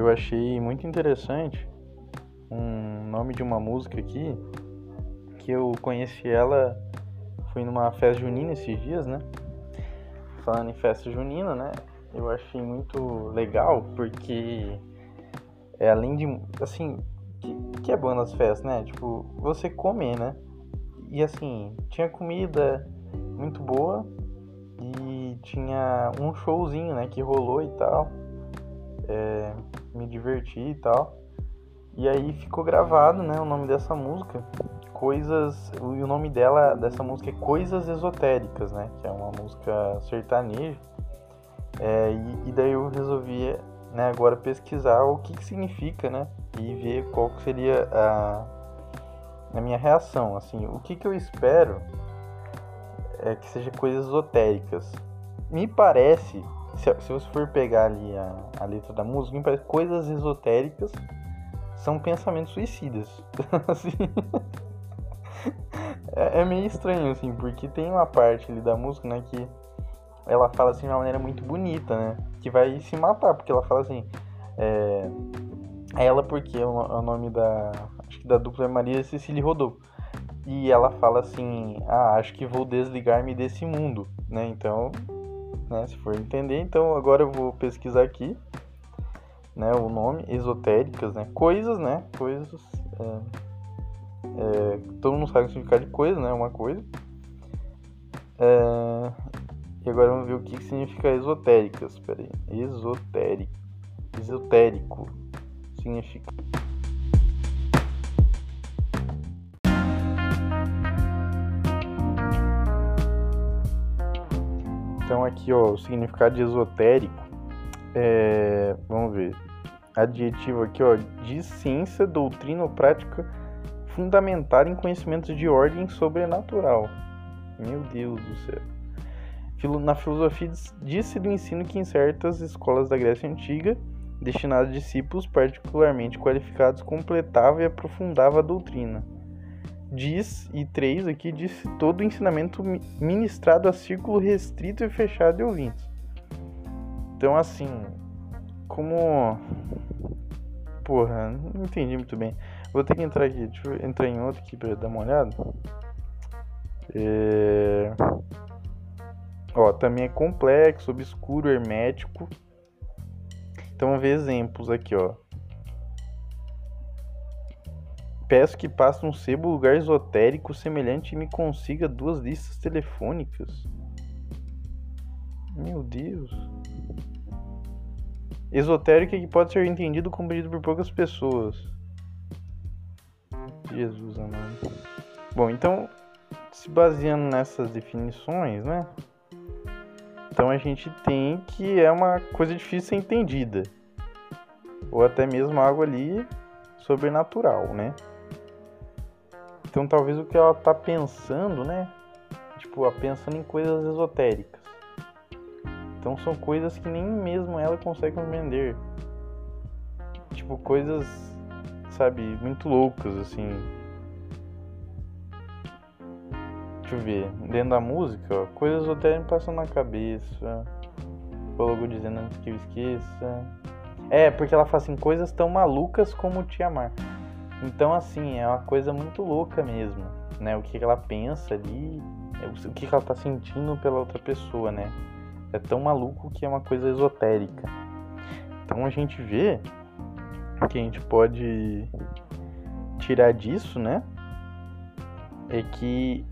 eu achei muito interessante um nome de uma música aqui que eu conheci ela fui numa festa junina esses dias, né? Falando em festa junina, né? Eu achei muito legal porque é além de assim, que, que é bom nas festas, né? Tipo, você comer, né? E assim, tinha comida muito boa e tinha um showzinho, né, que rolou e tal. É, me diverti e tal. E aí ficou gravado, né, o nome dessa música. Coisas. E o nome dela, dessa música é Coisas Esotéricas, né? Que é uma música sertaneja. É, e, e, daí eu resolvi, né, agora pesquisar o que, que significa, né? E ver qual que seria a, a minha reação. Assim, o que, que eu espero é que seja coisas esotéricas. Me parece, se, se você for pegar ali a, a letra da música, parece coisas esotéricas são pensamentos suicidas. assim, é, é, meio estranho, assim, porque tem uma parte ali da música, né, que ela fala assim de uma maneira muito bonita, né, que vai se matar, porque ela fala assim, é, ela porque é o, o nome da, acho que da dupla é Maria Cecília Rodolfo e ela fala assim: "Ah, acho que vou desligar-me desse mundo", né? Então, né, se for entender, então agora eu vou pesquisar aqui, né, o nome esotéricas, né? Coisas, né? Coisas é, é, todo mundo sabe o significado de coisa, né? Uma coisa. É, e agora vamos ver o que significa esotéricas. Espera aí. Esotérico. Esotérico significa Então aqui ó, o significado de esotérico é, vamos ver, adjetivo aqui ó, de ciência, doutrina ou prática fundamentada em conhecimentos de ordem sobrenatural. Meu Deus do céu. Na filosofia disse do ensino que em certas escolas da Grécia Antiga, destinadas a discípulos particularmente qualificados, completava e aprofundava a doutrina diz, e 3 aqui, diz todo o ensinamento ministrado a círculo restrito e fechado de ouvintes. Então, assim, como. Porra, não entendi muito bem. Vou ter que entrar aqui, deixa eu entrar em outro aqui pra dar uma olhada. É... Ó, também é complexo, obscuro, hermético. Então, vamos ver exemplos aqui, ó. Peço que passe um sebo lugar esotérico semelhante e me consiga duas listas telefônicas. Meu Deus. Esotérico que pode ser entendido como pedido por poucas pessoas. Jesus amado. Bom, então, se baseando nessas definições, né? Então a gente tem que é uma coisa difícil de ser entendida. Ou até mesmo algo ali sobrenatural, né? Então talvez o que ela tá pensando, né? Tipo, pensando em coisas esotéricas. Então são coisas que nem mesmo ela consegue compreender. Tipo, coisas, sabe, muito loucas, assim. Deixa eu ver. Dentro da música, ó, coisas esotéricas passam na cabeça. Vou logo dizendo antes que eu esqueça. É, porque ela fala assim, coisas tão malucas como te amar. Então, assim, é uma coisa muito louca mesmo, né? O que ela pensa ali, é o que ela tá sentindo pela outra pessoa, né? É tão maluco que é uma coisa esotérica. Então a gente vê que a gente pode tirar disso, né? É que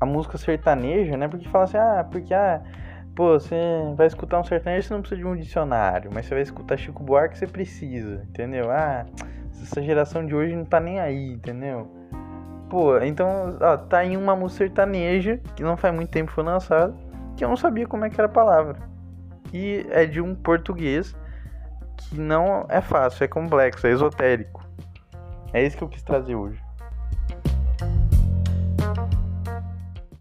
a música sertaneja, né? Porque fala assim, ah, porque ah, pô, você vai escutar um sertanejo, você não precisa de um dicionário, mas você vai escutar Chico Buarque, você precisa, entendeu? Ah, essa geração de hoje não tá nem aí, entendeu? Pô, então, ó, tá aí uma música sertaneja, que não faz muito tempo foi lançada, que eu não sabia como é que era a palavra. E é de um português que não é fácil, é complexo, é esotérico. É isso que eu quis trazer hoje.